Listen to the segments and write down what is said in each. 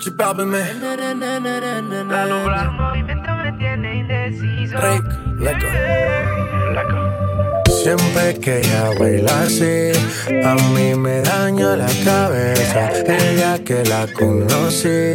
Chipápeme. La nublar movimiento me tiene indeciso. Rick, leco. Siempre que ella baila así, a mí me daña la cabeza. El día que la conocí,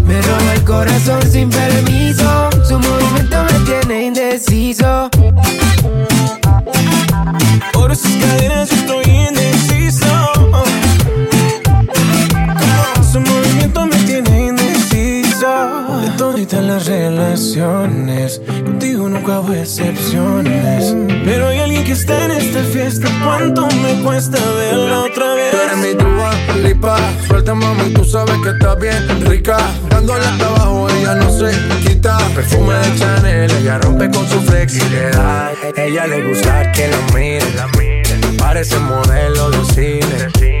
Roba el corazón sin permiso. Su movimiento me tiene indeciso. Por esas cadenas yo estoy indeciso. Toditas las relaciones, contigo nunca hubo excepciones. Pero hay alguien que está en esta fiesta. ¿Cuánto me cuesta verla otra vez? Tú eres mi Dua Lipa, suelta mami, tú sabes que está bien rica. Dándole hasta abajo, ella no se quita. Perfume de Chanel, ella rompe con su flexibilidad. Ella le gusta que la miren, parece modelo de cine.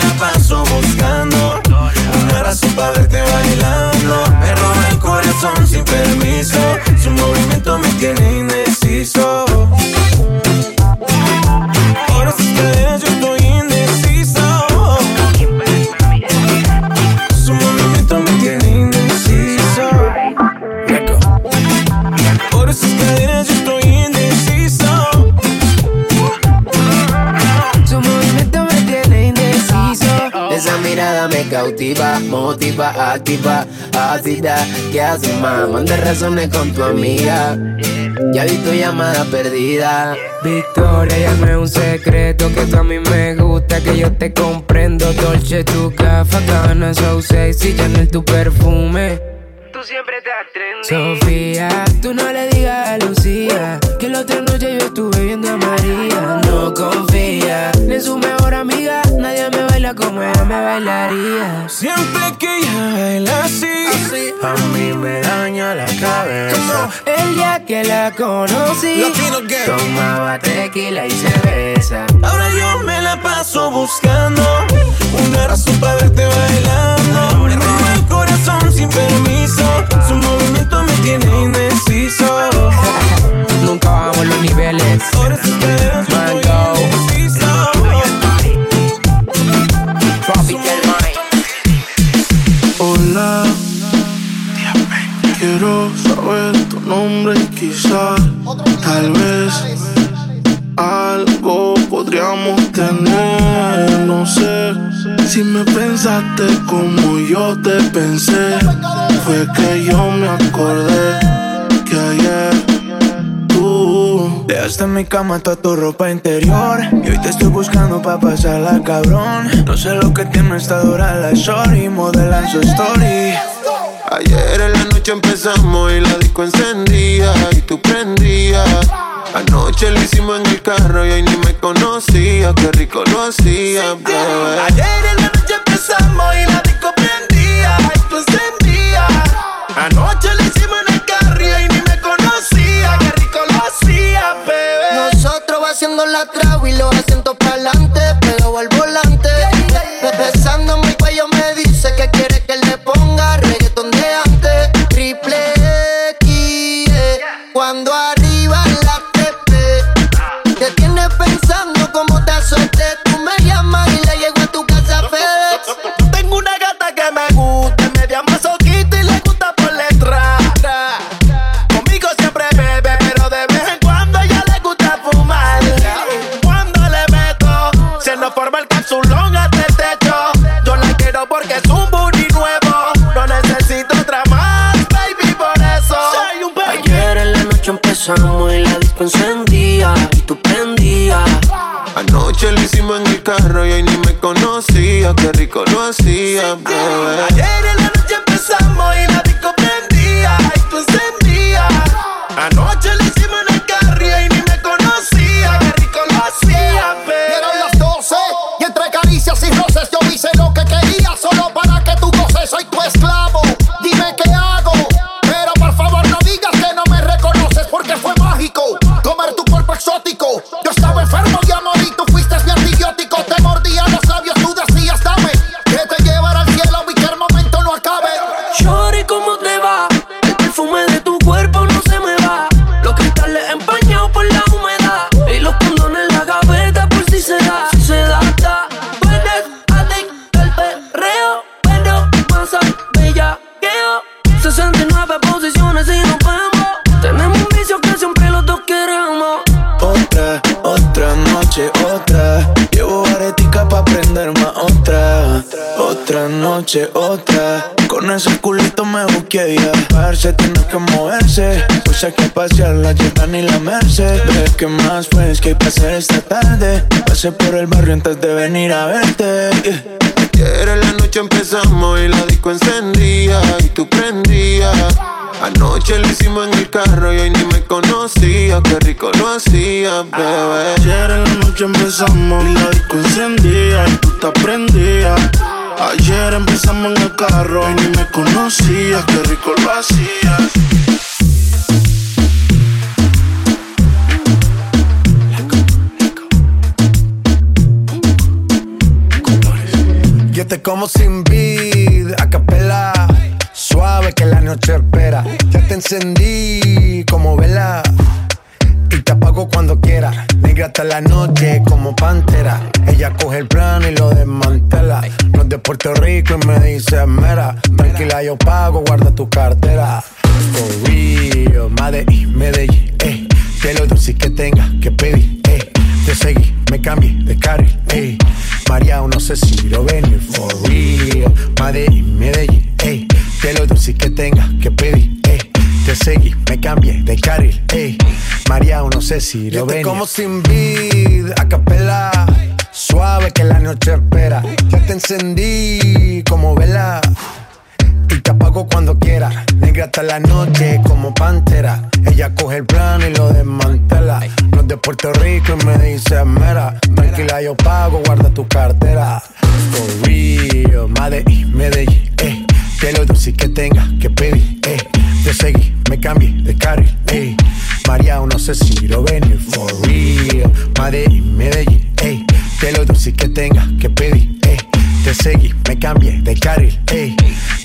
para verte bailando. Me roba el corazón sin permiso. Activa, ácida. ¿Qué haces, más? Manda razones con tu amiga. Ya vi tu llamada perdida. Victoria, ya no es un secreto que tú a mí me gusta, que yo te comprendo. Dolce, tu gafa, cabana, so sexy, Chanel, tu perfume. Tú siempre estás trendy. Sofía, tú no le digas a Lucía que la otra noche yo estuve viendo a María. No confía ni en su mejor amiga, nadie me baila como ella me bailaría. Siempre que ella baila así, a mí me daña la cabeza. El día que la conocí, tomaba tequila y cerveza. Ahora yo me la paso buscando una razón para verte bailando. Sin permiso. Su movimiento me tiene indeciso. Nunca bajamos los niveles. Mango. indeciso. Tropical mind. Hola, quiero saber tu nombre y quizás, tal vez, algo podríamos tener. No sé si me pensaste como yo te pensé. Fue que yo me acordé que ayer tú Dejaste en mi cama toda tu ropa interior Y hoy te estoy buscando pa' pasarla cabrón No sé lo que tiene esta dura la shorty Modelan su story Ayer en la noche empezamos y la disco encendía y tú prendías. Anoche lo hicimos en el carro y hoy ni me conocía, qué rico lo hacía, bebé. Ayer en la noche empezamos y la disco prendía. Y tú encendías Anoche lo hicimos en el carro y hoy ni me conocía. Qué rico lo hacía, bebé. Nosotros va haciendo la trago y los asientos noche, otra. Con ese culito me busqué ya. Parce, tiene que moverse. Pues hay que pasear la Jetta ni la Merced. Ve que más pues que hay que hacer esta tarde. Pasé por el barrio antes de venir a verte. yeah. Ayer en la noche empezamos y la disco encendía y tú prendías. Anoche lo hicimos en el carro y ahí ni me conocía, qué rico lo hacía, bebé. Ayer en la noche empezamos y la disco encendía y tú te prendías. Ayer empezamos en el carro y ni me conocías, qué rico lo hacías. Yo te como sin vid, a capela. Suave que la noche espera. Ya te encendí como vela. Y te apago cuando quiera. Negra hasta la noche como pantera. Ella coge el plano y lo desmantela. No es de Puerto Rico y me dice mera. Tranquila, yo pago, guarda tu cartera. For real, Medellín, Medellín, eh. Que lo dulce que tenga que pedir, eh. Te seguí, me cambié de carril, eh. María, no sé si lo venir, for real. Medellín, Medellín, eh. Que lo dulce que tenga que pedir, eh. Te seguí, me cambié de carril, ey. María, no sé si lo ven. como sin vid, a capela. Suave que la noche espera. Ya te encendí como vela. Y te apago cuando quiera. Negra hasta la noche como pantera. Ella coge el plano y lo desmantela. No es de Puerto Rico y me dice mera. Tranquila, yo pago, guarda tu cartera. For real, Medellín, Medellín, eh. Que lo dulce que tenga que pedir, eh. Te seguí, me cambié de carril, eh. María, no sé si lo venir, for real. Medellín, Medellín, eh. Que lo dulce que tenga que pedir, eh. Te seguí, me cambié de carril, ey.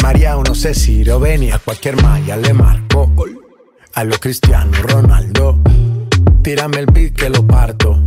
María, no sé si lo venía. A cualquier malla le marco. A lo Cristiano Ronaldo. Tírame el beat que lo parto.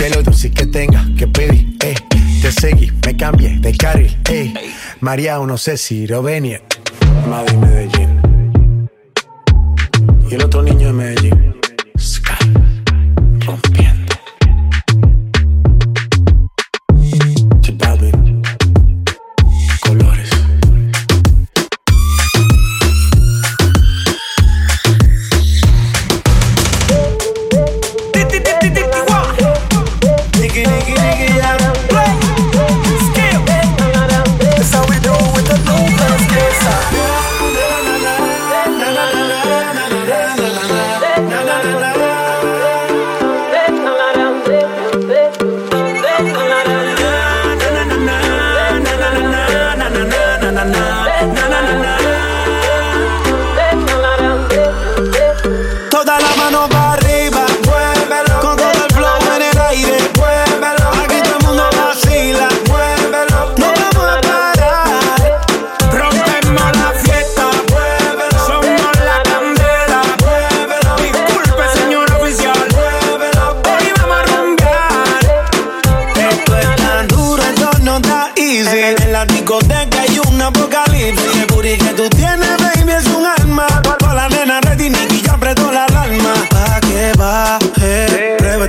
Que lo dulce que tenga que pedir, eh. Te seguí, me cambié de carril, eh. María, no sé si lo venir. Madrid, Medellín. Y el otro niño de Medellín. Sky, rompiendo.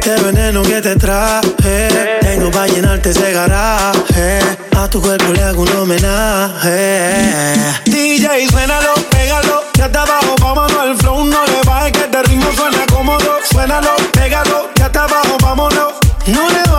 este veneno que te traje. Tengo para llenarte ese garaje. A tu cuerpo le hago un homenaje. DJ, suénalo, pégalo. Ya está abajo, vámonos al flow. No le bajes que este ritmo suena cómodo. Suénalo, pégalo. Ya está abajo, vámonos. No le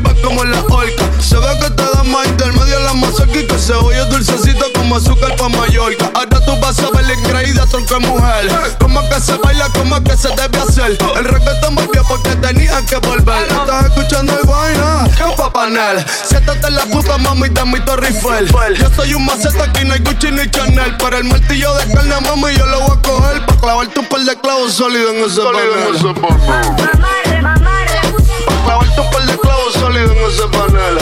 arriba como la horca. Se ve que te da más intermedio la mazorca y que se oye dulcecito como azúcar pa' Mallorca. Ahora tú vas a ver la increída tronca mujer. Como que se baila, como que se debe hacer. El reggaetón volvió porque tenían que volver. Estás escuchando el vaina, que un papanel. Siéntate en la puta mami, dame mi torre Eiffel. Yo soy un maceta, aquí no hay Gucci ni Chanel. Para el martillo de carne, mami, yo lo voy a coger. Pa' clavarte un par de clavos sólidos en ese panel. Mamarre, mamarre. Pa' clavarte un par de clavos sólidos en ese panel.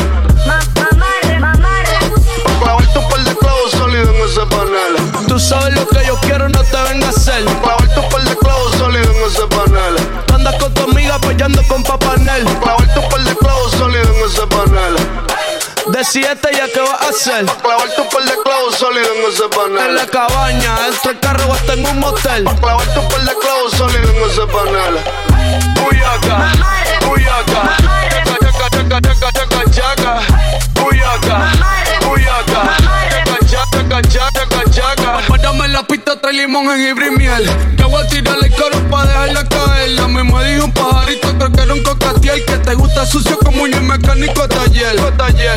Pa' clavarte un par de clavos sólidos en ese panel. Tú sabes lo que yo quiero, no te vengas a hacer. Pa' clavarte un par de clavos sólidos en ese panel. Tú andas con tu amiga apoyando con papanel. Pa' clavarte un par de clavos sólidos en ese panel. Decídete ya qué vas a hacer. Pa' un par de clavos sólidos en ese panel. En la cabaña, dentro del carro o hasta en un motel. Pa' un par de clavos sólidos en ese panel. Uyaca, uyaca, chaca, Jaga, jaga, jaga, jaga, booyaka, booyaka, jaga, jaga jaga, jaga. Párame la pista, trae limón, jengibre y miel. Yo voy a tirarle el coro pa' dejarla caer. La misma dijo un pajarito, creo que era un cocatiel. Que te gusta sucio como un mecánico de taller.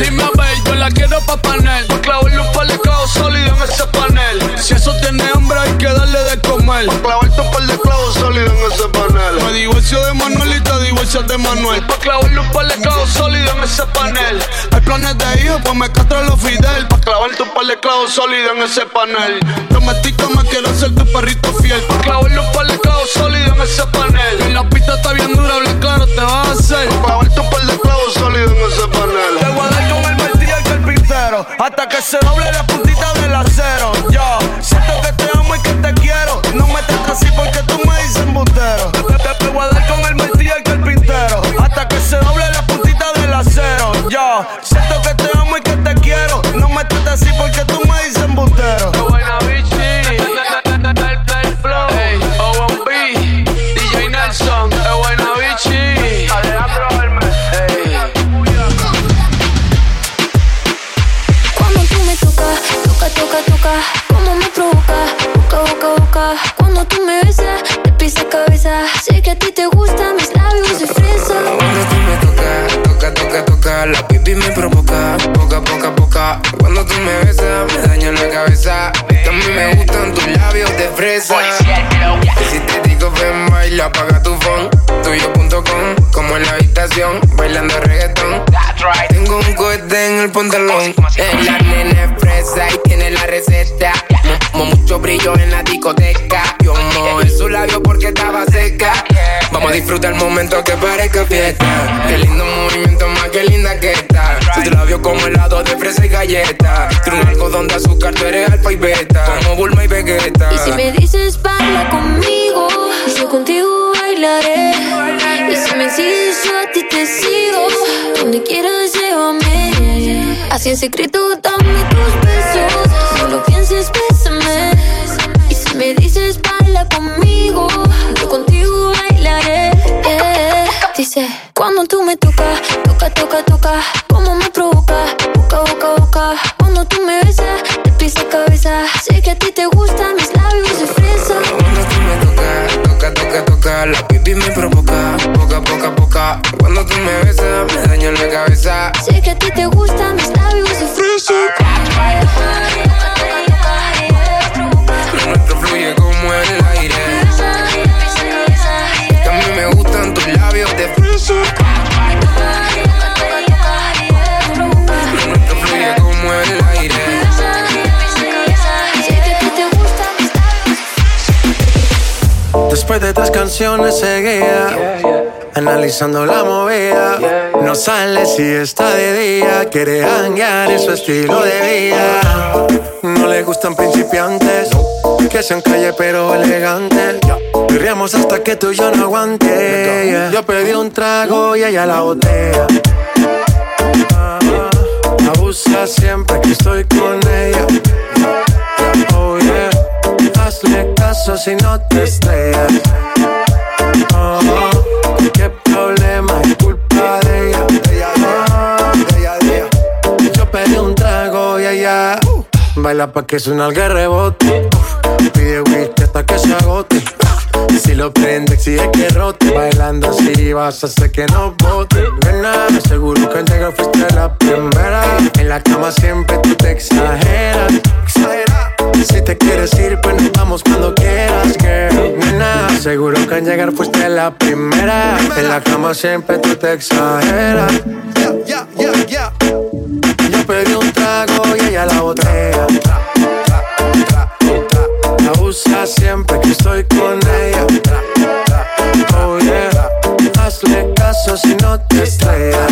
Dime a ver, yo la quiero pa' panel. Pa' clavarle un par de clavos sólidos en ese panel. Si eso tiene hambre, hay que darle de comer. Pa' clavarte un par de clavos sólidos en ese panel. Me divorcio de Manuel y te divorcias de Manuel. Pa' clavarle un par de clavos sólidos en ese panel. Hay planes de hijo, pues me castro los Fidel. Pa' clavarte un par de clavos sólidos en ese panel. Prometico me quiero ser tu perrito fiel. Pa' clavarle un par de clavos sólidos en ese panel. Y la pista está bien dura, habla claro, te vas a hacer. Pa' clavarte un par de clavos sólidos en ese panel. Te voy a dar con el martillo y el carpintero. Hasta que se doble la puntita del acero. Yo siento que te amo y que te quiero. No me tratas así porque tú me dices embustero. Te, te- te voy a dar con el martillo y el carpintero. Hasta que se doble la puntita del acero. Yo siento que pantalón. En la nena es fresa y tiene la receta. Mo- mo- mucho brillo en la discoteca. Yo mojé su labio porque estaba seca. Vamos a disfrutar el momento que parezca fiesta. Qué lindo movimiento, más que linda que está. Su labio como helado de fresa y galleta. Tiene un algodón de azúcar, tú eres alfa y beta. Como Bulma y Vegeta. Y si me dices baila conmigo, y si contigo bailaré. Y si me sigues, yo a ti te sigo. Donde quieras, llévame. Así en secreto, dame tus besos. No lo pienses, bésame. Y si me dices, baila conmigo, yo contigo bailaré. Yeah. Dice, cuando tú me tocas, toca, toca, toca, como me provoca, boca, boca, boca. Cuando tú me besas, te pisa cabeza. Sé que a ti te gustan mis labios de fresa. Cuando tú me tocas, toca, toca, toca, la pipi me provoca, poca, poca, poca. Cuando tú me besas, me daño la cabeza. Después de tres canciones seguía Analizando la movida. No sale si está de día Quiere hanguear es su estilo de vida. No le gustan principiantes Que sean calle pero elegantes. Perreamos hasta que tú y yo no aguante. Yo pedí un trago y ella la botella Ah, Abusa siempre que estoy con ella Hazle caso si no te estrellas. Oh, qué problema es culpa de ella. Oh, Yo pedí un trago y ella baila pa' que suena el rebote. Pide whisky hasta que se agote. Si lo prende, exige que rote. Bailando así vas a hacer que no bote. Nena, seguro que al llegar fuiste la primera. En la cama siempre tú te exageras. Si te quieres ir, pues nos vamos cuando quieras, girl. Nena, seguro que al llegar fuiste la primera. En la cama siempre tú te exageras. Yo pedí un trago y ella la botella. Abusa siempre que estoy con ella. Oh yeah. Hazle caso si no te estrellas.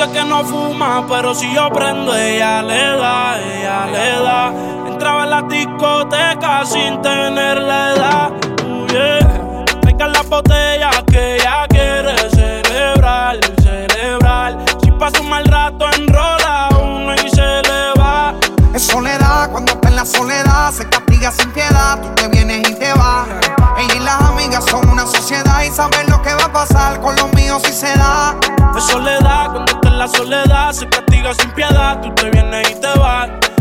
Que no fuma, pero si yo prendo, ella le da, ella le da. Entraba en la discoteca sin tener la edad. Yeah. Traigan la botella que la soledad se castiga sin piedad. Tú te vienes y te vas. Ella y las amigas son una sociedad y saben lo que va a pasar con los míos si se da. Es soledad, cuando está en la soledad se castiga sin piedad. Tú te vienes y te vas.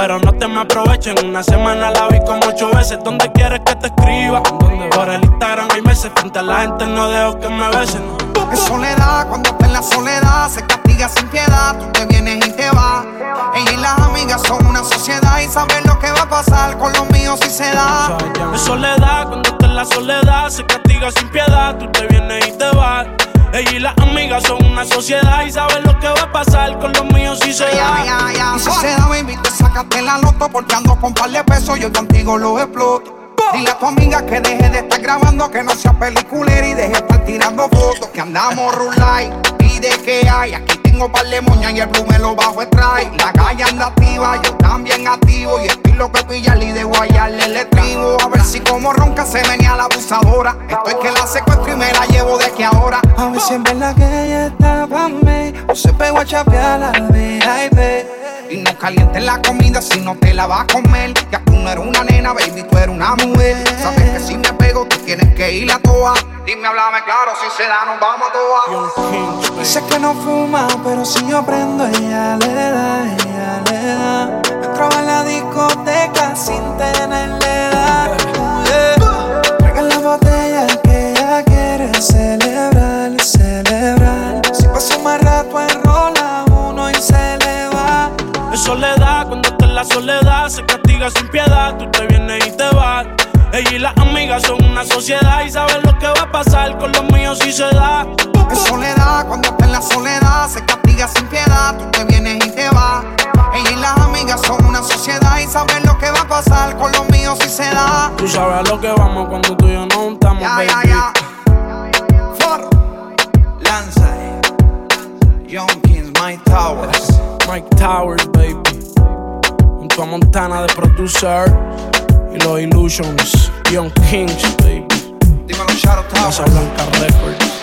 Pero no te me aprovechen. Una semana la vi como ocho veces. ¿Dónde quieres que te escriba? Por el Instagram hay meses. Frente a la gente no dejo que me besen. Es soledad, cuando está en la soledad, se castiga sin piedad. Tú te vienes y te vas. Ella y las amigas son una sociedad y saben lo que va a pasar con los míos si se da. Es soledad, cuando está en la soledad, se castiga sin piedad. Tú te vienes y te vas. Ella y las amigas son una sociedad y saben lo que va a pasar con los míos si se da. Ya, ya, ya. Y si se da, baby, te sacaste la loto porque ando con par de pesos, yo contigo los exploto. Dile a tu amiga que deje de estar grabando, que no sea peliculera y deje de estar tirando fotos. Que andamos rulay y de que hay. Aquí tengo par de moñas y el blue me lo bajo extrae. La calle anda activa, yo también activo. Y estoy lo que pillar y de guayarle el estribo. A ver si como ronca se venía la abusadora. Estoy que la secuestro y me la llevo de que ahora. A ver si en verdad que ella está pa' mí O se pegó a chapear la VIP Y no calientes la comida si no te la vas a comer. Ya tú no eres una nena, baby, tú eres una mujer. Sabes que si me pego, tú tienes que ir a toa. Dime, háblame claro, si se da, nos vamos a toa. Dice que no fuma, pero si yo prendo, ella le da, ella le da. Entraba en la discoteca sin tenerle edad. Yeah. La botella que ella quiere celebrar, celebrar. Si pasa más rato enrola uno y se le va. Es soledad, cuando está en la soledad, se castiga sin piedad. Tú te vienes y te vas. Ella y las amigas son una sociedad y saben lo que va a pasar con los míos si se da. Es soledad, cuando está en la soledad, se castiga sin piedad. Tú te vienes y te vas. Ella y las amigas son una sociedad y saben lo que va a pasar con los míos si se da. Tú sabes a lo que vamos cuando tú y yo no juntamos, Ya, baby. ya, ya. For Lanza, Young Kings, Mike Towers. Mike Towers, baby. Junto a Montana de producer los Illusions. Young Kings, baby. Dímelo, Shadow. Casa Blanca Records.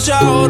Cause you're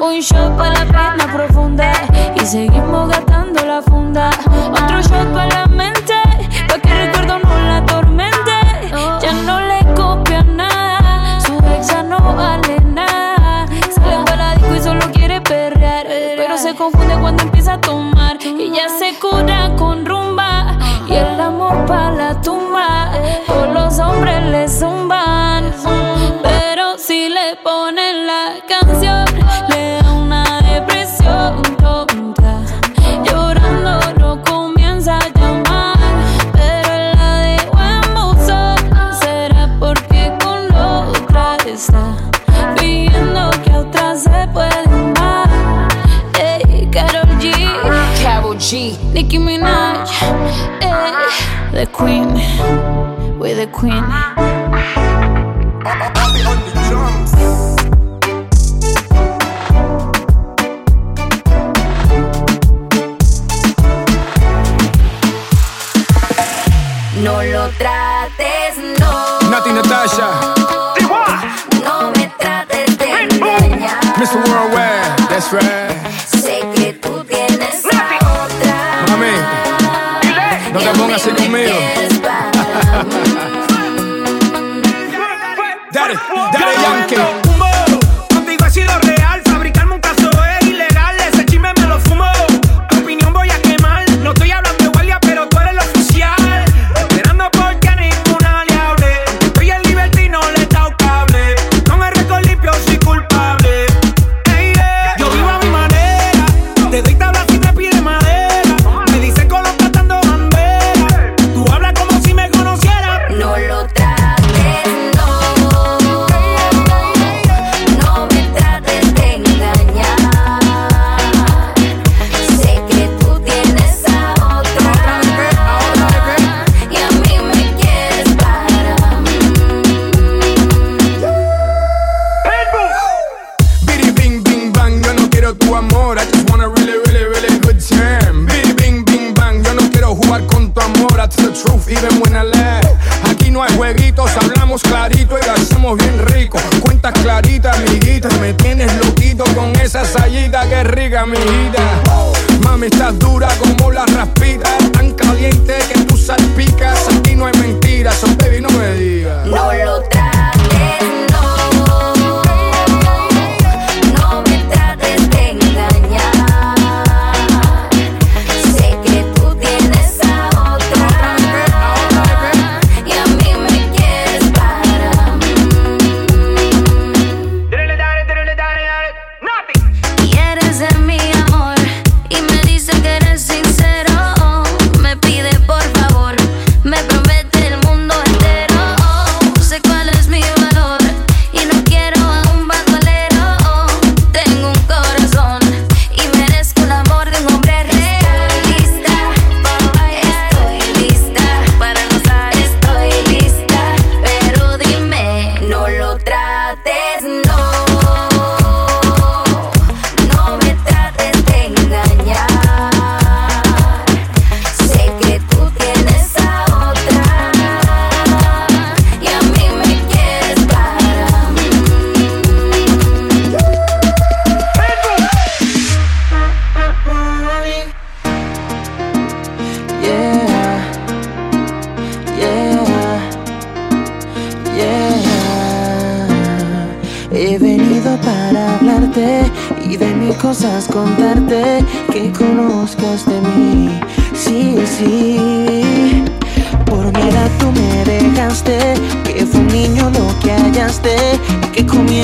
Un shot para la pena profunda y seguimos gastando la funda. Otro shot para la mente, para que el recuerdo no la tormente. Ya no le copia nada, su ex ya no vale nada. Sale para la disco y solo quiere perrear, pero se confunde cuando empieza a tomar y ya se cura con rumba y el amor para la tumba. Todos los hombres le zumban, pero si le ponen la canción. Le She, Nicki Minaj, eh, the queen, we're the queen. No lo trates, no. Nati Natasha.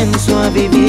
Que comienzo a vivir.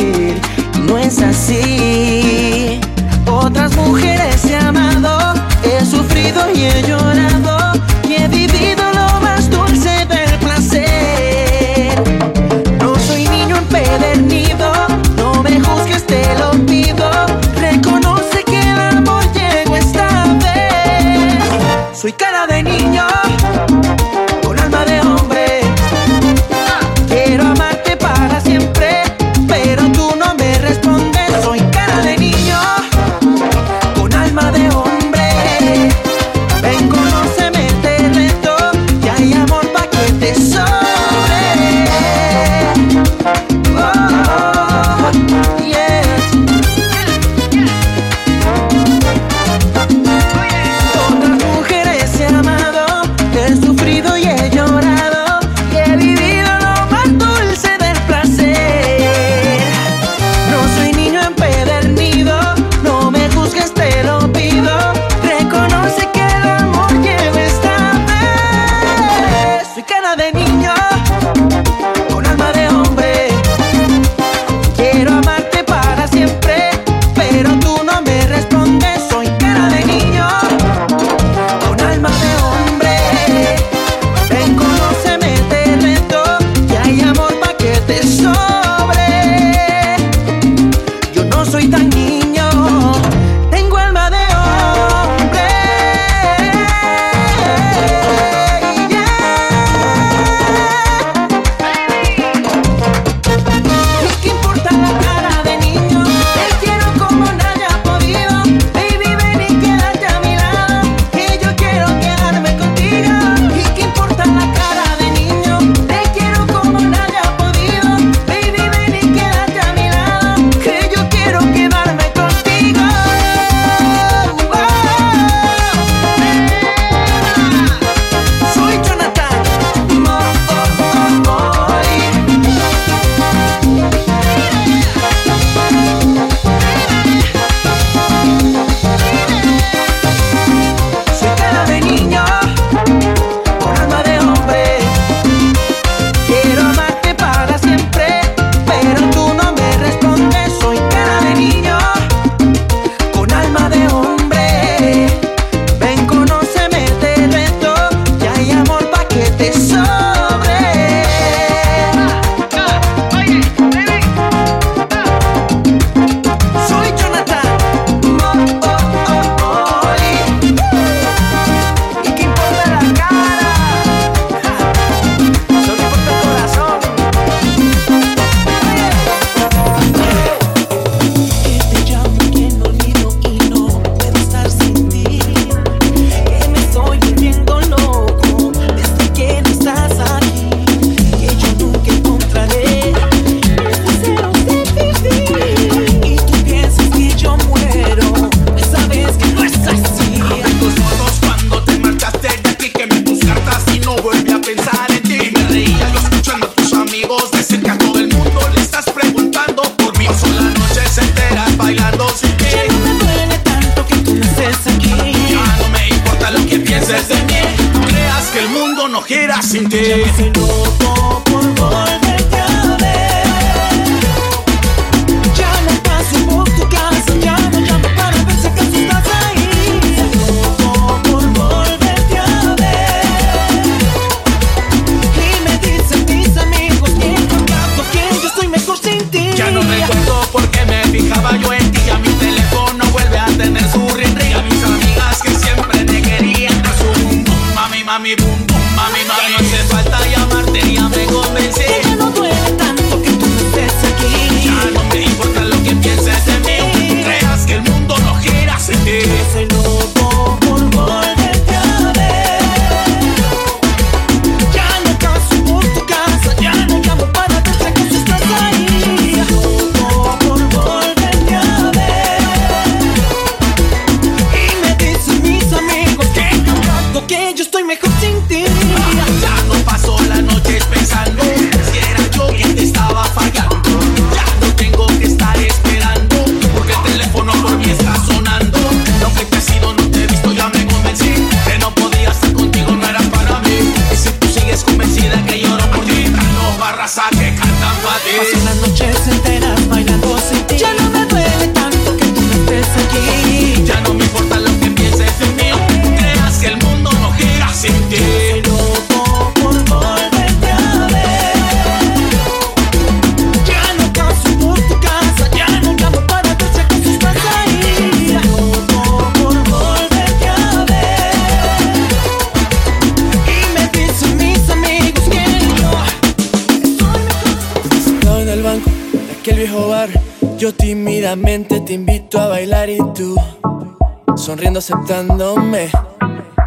aceptándome.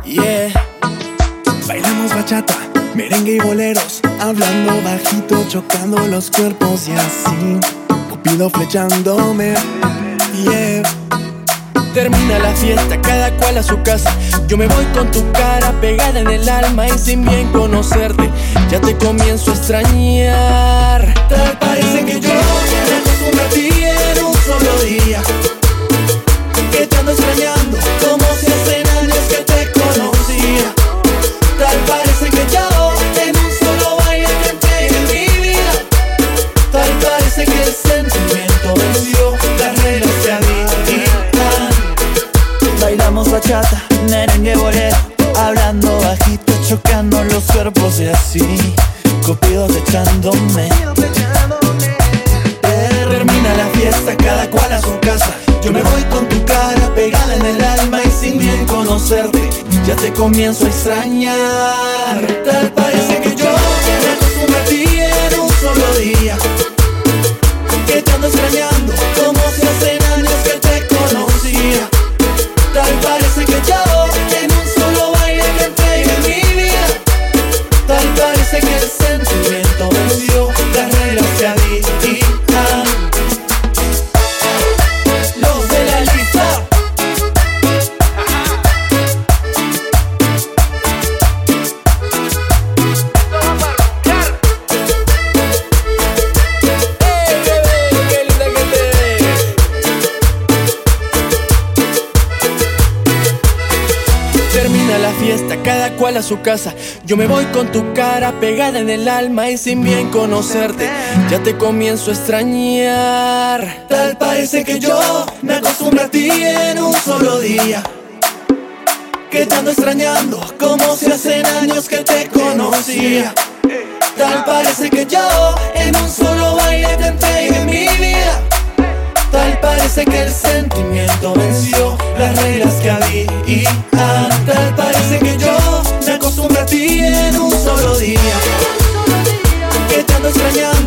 Yeah. Bailamos bachata, merengue y boleros, hablando bajito, chocando los cuerpos y así. Cupido flechándome. Yeah. Termina la fiesta, cada cual a su casa. Yo me voy con tu cara pegada en el alma y sin bien conocerte, ya te comienzo a extrañar. Tal parece que yo me convertí en un solo día. comienzo a extrañar. su casa. Yo me voy con tu cara pegada en el alma y sin bien conocerte, ya te comienzo a extrañar. Tal parece que yo me acostumbré a ti en un solo día. Que te ando extrañando como si hace años que te conocía. Tal parece que yo en un solo baile te entregué mi vida. Tal parece que el sentimiento venció las reglas que había. Tal parece que yo extrañando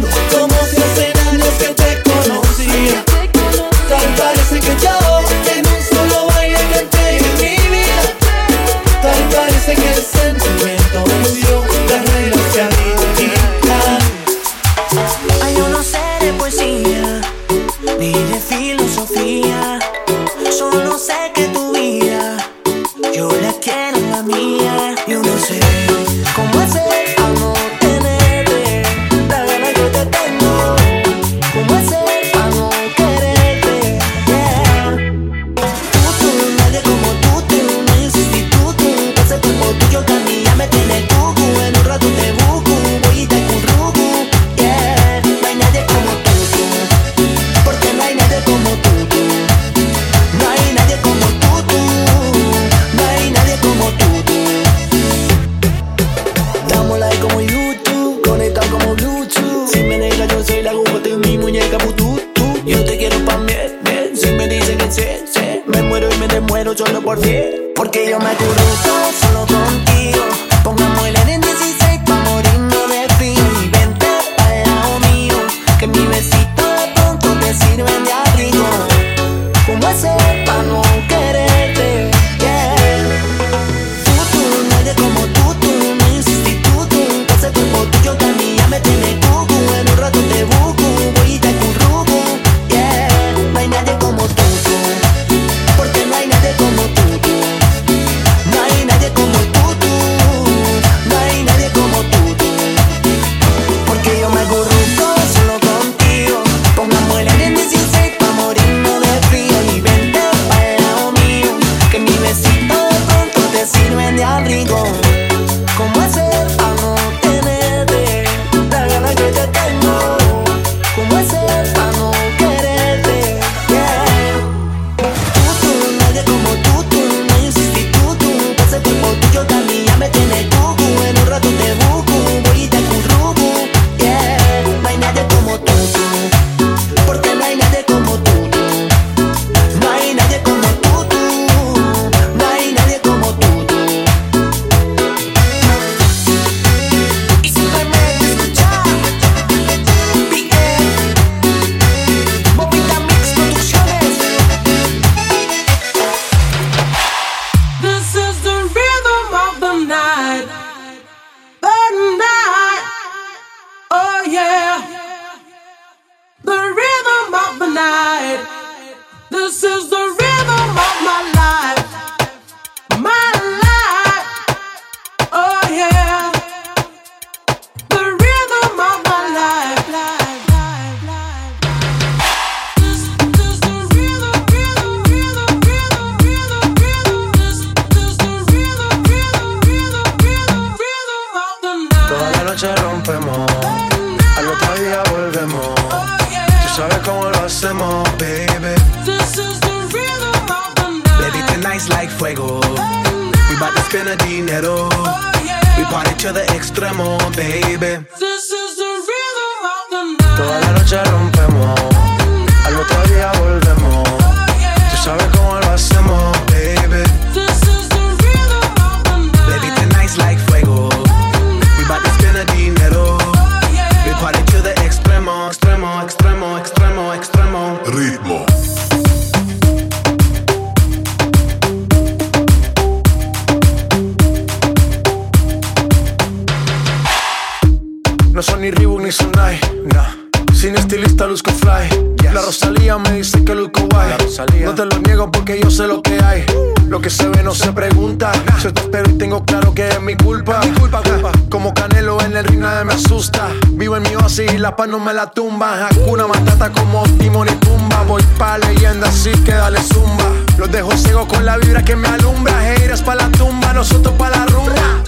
no me la tumba. Hakuna Matata como Timon y Pumba. Voy pa' leyenda, así que dale zumba. Los dejo ciego con la vibra que me alumbra. Heiras pa' la tumba, nosotros pa' la rumba.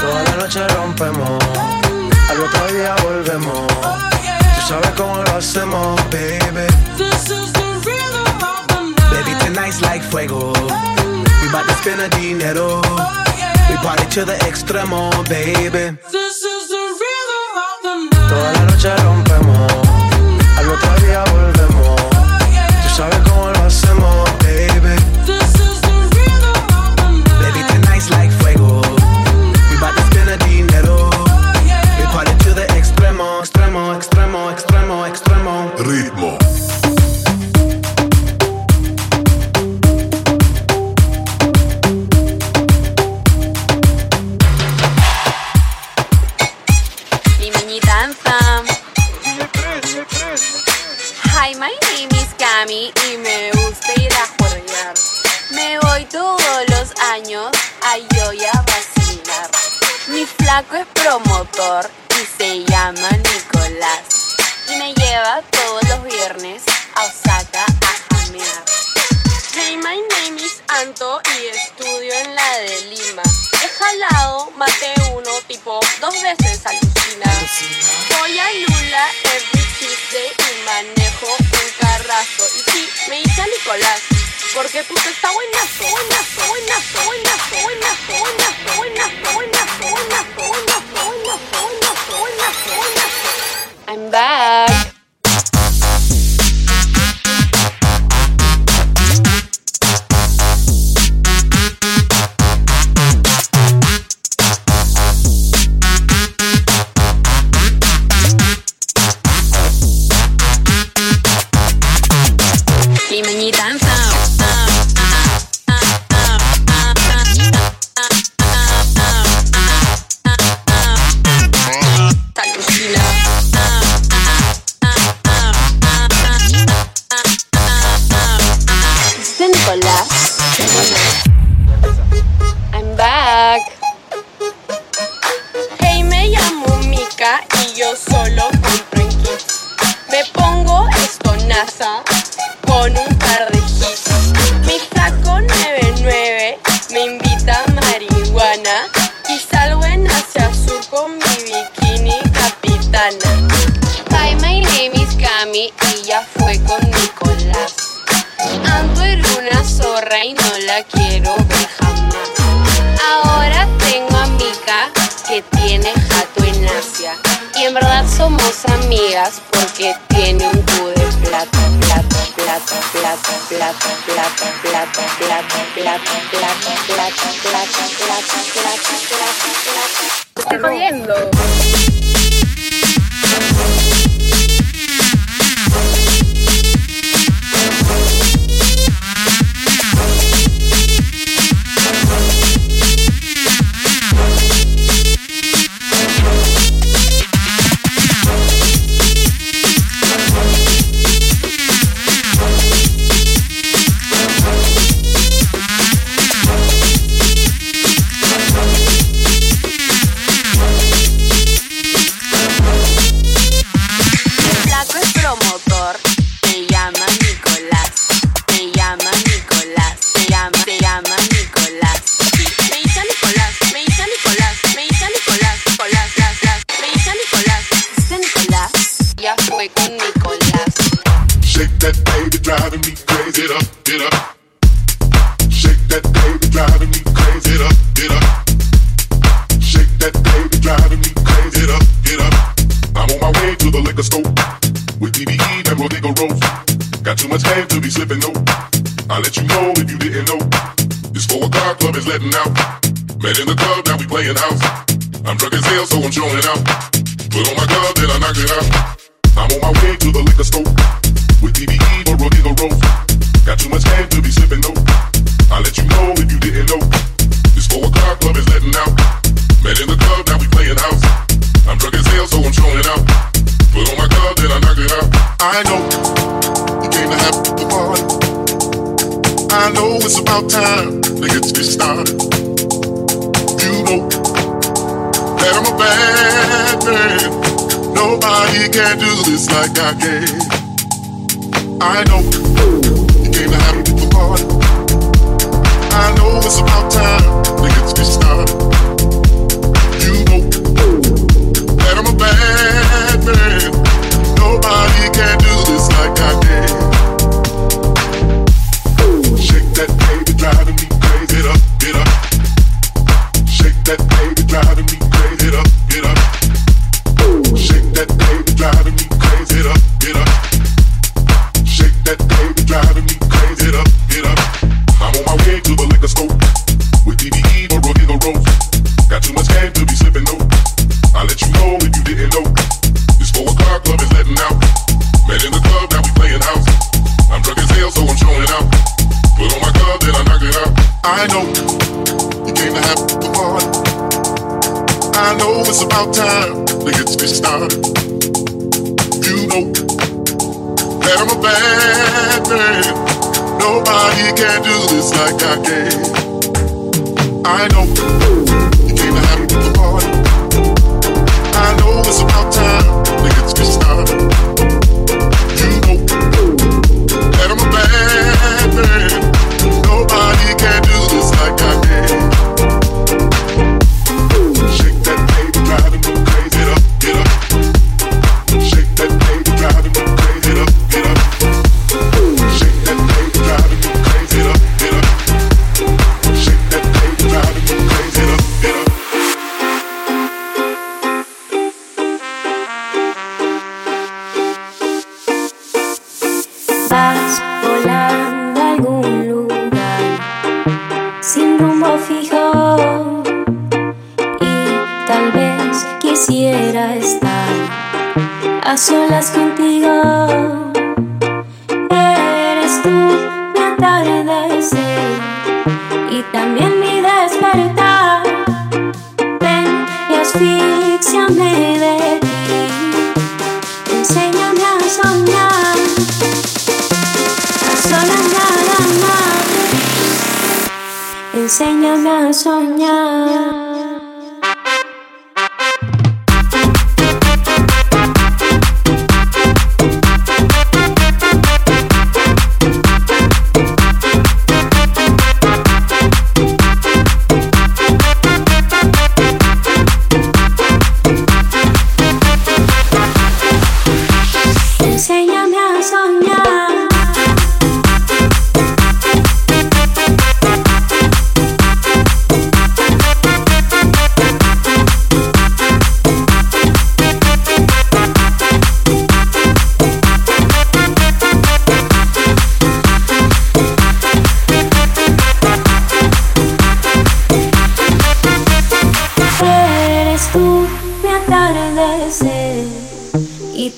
Toda la noche rompemos, al otro día volvemos. Tú sabes cómo lo hacemos, baby. This is the rhythm of. Baby, tonight's like fuego. We bout to spend a dinero. We party to the extremo, baby. This is the rhythm of. Toda la noche Porque tú te estás buenazo, buenazo, buenazo, buenazo, buenazo, buenazo, buenazo, buenazo, buenazo, buenazo, buenazo. I'm back. that baby driving me crazy. Get up, get up. Shake that baby driving me crazy. Get up, get up. Shake that baby driving me crazy. Get up, get up. I'm on my way to the liquor store with BBE and Rodrigo Rose. Got too much game to be slipping, no. I let you know if you didn't know. This four o'clock, club is letting out. Met in the club, now we playing house. I'm drunk as hell, so I'm showing out. Put on my glove, then I knock it out. I'm on my way to the liquor store with Rose. Got too much to be. I'll let you know if you didn't know. This four o'clock club is letting out. In the club, now we playing house. I'm drunk as hell, so I'm out. On my then I knock it out. I know you came to have the party. I know it's about time get started. You know that I'm a bad man. Nobody can do this like I can. I know you came to have. I know it's about time. You know that I'm a bad man. Nobody can do this like I can. To liquor with or. Got too much to be slipping. I'll let you know if you didn't know. This four o'clock club is letting out. In the club, now we playing house. I'm drunk as hell, so I'm showing out. On my glove, then I knock it out. I know you came to have party. I know it's about time to get started. You know that I'm a bad man. Nobody can do this like I can. I know you came to have the party. I know it's about time to get this started.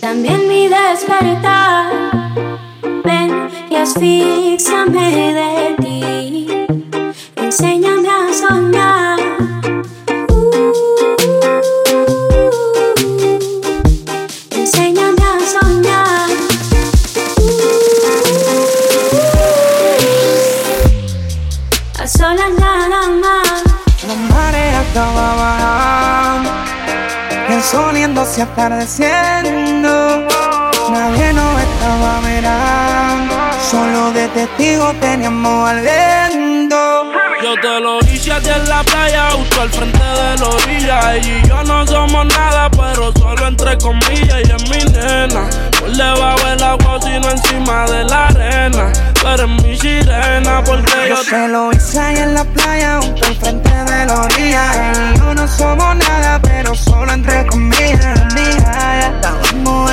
También mi despertar. Ven y asfixiame de ti. Atardeciendo. Nadie nos estaba mirando, solo de testigo teníamos al viento. Yo te lo hice en la playa, justo al frente de la orilla. Ella y yo no somos nada, pero solo entre comillas. Y es mi nena, le elevado el agua, sino encima de la arena. Pero en mi sirena, porque yo, yo te lo hice ahí en la playa, junto al frente de la orilla. Él yo no somos nada, pero solo entre comillas. Mira, ya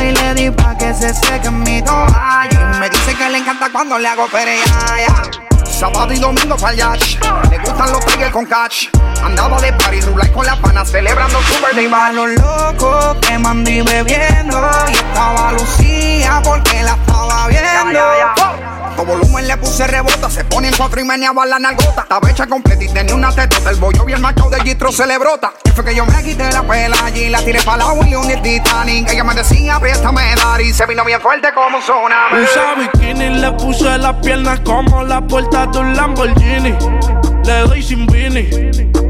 y le di pa' que se seque mi toalla. Y me dice que le encanta cuando le hago pereaya. Sábado y domingo para yach. Le gustan los tigres con catch. Andaba de party, rulay con las panas, celebrando su birthday bash. los locos que mandí bebiendo. Y estaba Lucía porque la estaba viendo. Todo volumen le puse rebota, se pone en cuatro y meneaba la nalgota. Estaba hecha completa y tenía una tetota. El bollo bien marcado de Gistro se le brota. Y fue que yo me quité la pela allí, la tiré para la William y el Titanic. Ella me decía, préstame dar y se vino bien fuerte como un tsunami. Usa bikini, le puse las piernas como la puerta de un Lamborghini. Le doy sin vini.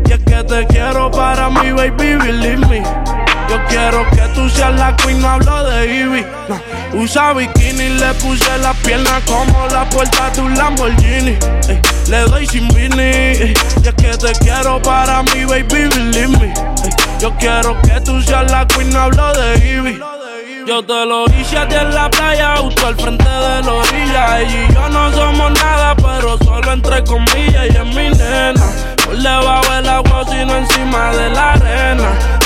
Y es que te quiero para mi baby, believe me. Yo quiero que tú seas la queen, no hablo de Ivy. No. Usa bikini, le puse las piernas como la puerta de un Lamborghini. Le doy sin vini. y es que te quiero para mi baby, believe me. Yo quiero que tú seas la queen, no hablo de Ivy. Yo te lo hice a ti en la playa, justo al frente de la orilla. Ella y yo no somos nada, pero solo entre comillas. Y es mi nena, por debajo del agua, sino encima de la arena.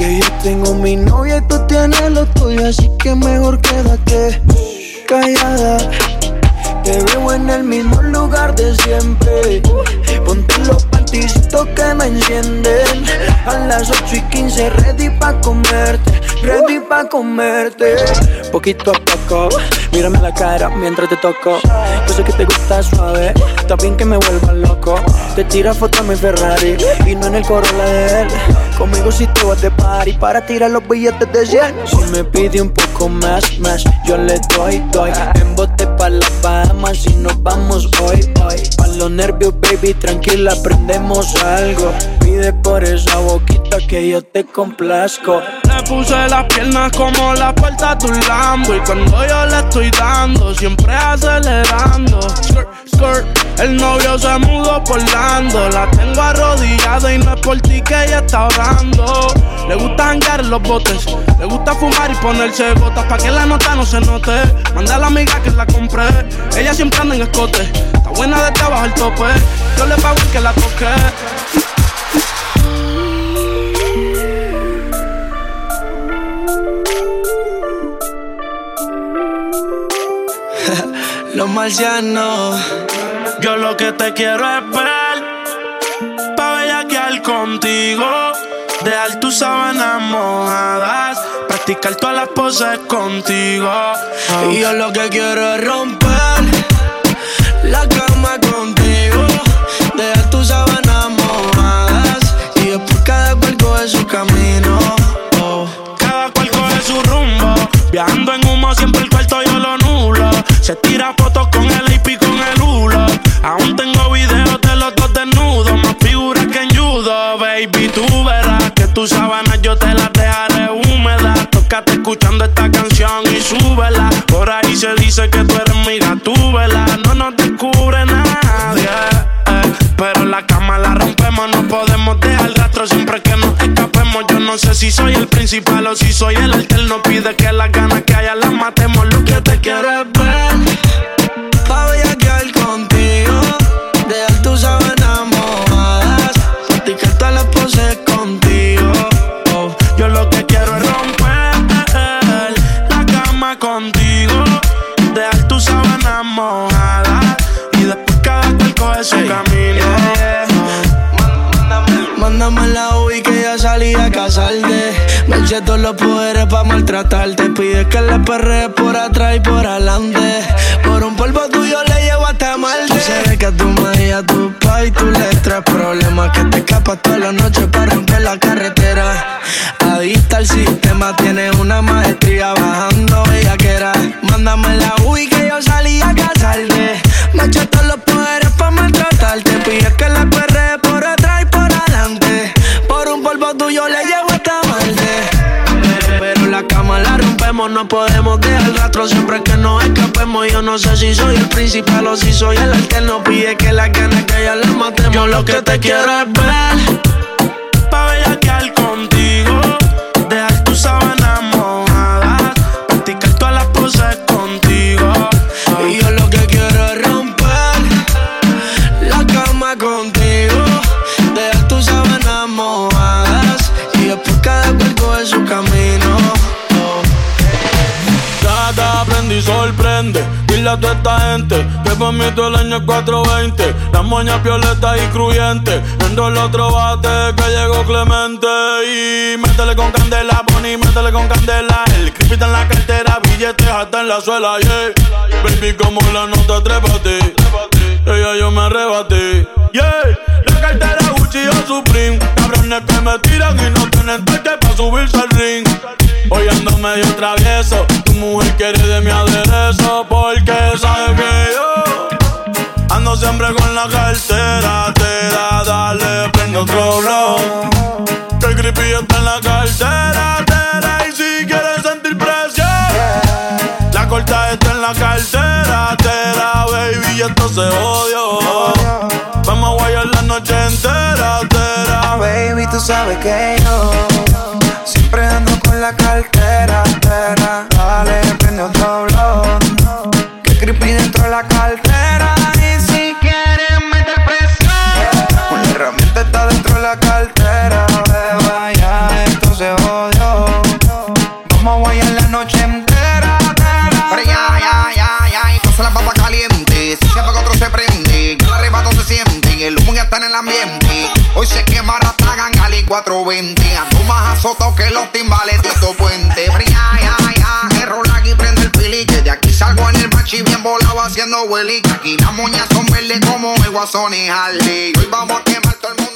Que yo tengo mi novia y tú tienes lo tuyo, así que mejor quédate callada. Te veo en el mismo lugar de siempre. Ponte los que me encienden. A las 8 y 15, ready pa' comerte. Ready pa' comerte. Poquito a poco, mírame la cara mientras te toco. Yo sé que te gusta suave, está que me vuelva loco. Te tira foto a mi Ferrari y no en el Corolla de él. Conmigo si te vas de party para tirar los billetes de 100. Si me pide un poco más, más, yo le doy, doy. En bote pa' las Bahamas y nos vamos hoy, hoy. Pa' los nervios, baby, tranquila, aprendemos algo. Pide por esa boquita que yo te complazco. Le puse las piernas como la puerta de un Lambo. Y cuando yo le estoy dando, siempre acelerando. Skirt, skirt, el novio se mudó por Lando. La tengo arrodillada y no es por ti que ella está orando Le gusta janguear en los botes Le gusta fumar y ponerse gotas Pa' que la nota no se note Manda a la amiga que la compré. Ella siempre anda en escote Está buena desde abajo el tope. Yo le pago el que la toque Los marcianos. Yo lo que te quiero es ver Pa' bellaquear contigo Dejar tus sábanas mojadas Practicar todas las poses contigo Y yo lo que quiero es romper la cama contigo. Siempre el cuarto yo lo nulo. Se tira fotos con el AP con el hulo. Aún tengo videos de los dos desnudos Más figuras que en judo. Baby tú verás que tus sábanas yo te las dejaré húmedas. Tócate escuchando esta canción y súbela. Por ahí se dice que tú eres mi gatúbela. No nos descubre nadie eh, Pero la cama la rompemos. No podemos dejar rastro siempre que nos escapemos. Yo no sé si soy el principal o si soy el alterno Pide que las ganas que pa' maltratarte. Pide que la perre por atrás y por adelante. Por un polvo tuyo le llevo hasta Marte. Sé que a tu madre a tu pa' y tú le traes problemas. Que te escapas toda la noche para romper la carretera. Adicta al sistema, tiene una maestría bajando bellaquera. Mándame la UI que yo salí a casarte. Me eché todos los poderes pa' maltratarte. Pide que la perre por atrás y por adelante. Por un polvo tuyo le cama la rompemos, no podemos dejar rastro siempre que nos escapemos. Yo no sé si soy el principal o si soy el alterno. Pide que la gana que ella le matemos. Yo lo que te quiero es ver, todo el año es 420. Las moñas violetas y cruyentes. Vendo el otro bate que llegó Clemente. Y métele con candela, Bonnie, métele con candela. El creepy en la cartera, billetes hasta en la suela, yeah. Baby, como la nota, trépate. Ella yo me arrebaté, yeah. La cartera Gucci o Supreme. Cabrones que me tiran y no tienen toque para subirse al ring. Hoy ando medio travieso. Tu mujer quiere de mi aderezo. Porque sabe que yo siempre con la cartera. Te da, dale, prende otro blow. Que el creepy está en la cartera. Te da, y si quieres sentir presión, la corta está en la cartera. Te da, baby, y esto se odio. Vamos a guayar la noche entera. Baby, tú sabes que yo siempre ando con la cartera, tera. Dale, prende otro blog. Que creepy dentro de la cartera. Hoy se quema Ratagan Ali 420, ando más azotado que los timbales de Tito Puente. Pero ya, ya, error aquí prende el pili, que de aquí salgo en el machi bien volado haciendo hueli. que Aquí las moñas son verdes como el guasón y Harley. Hoy vamos a quemar todo el mundo.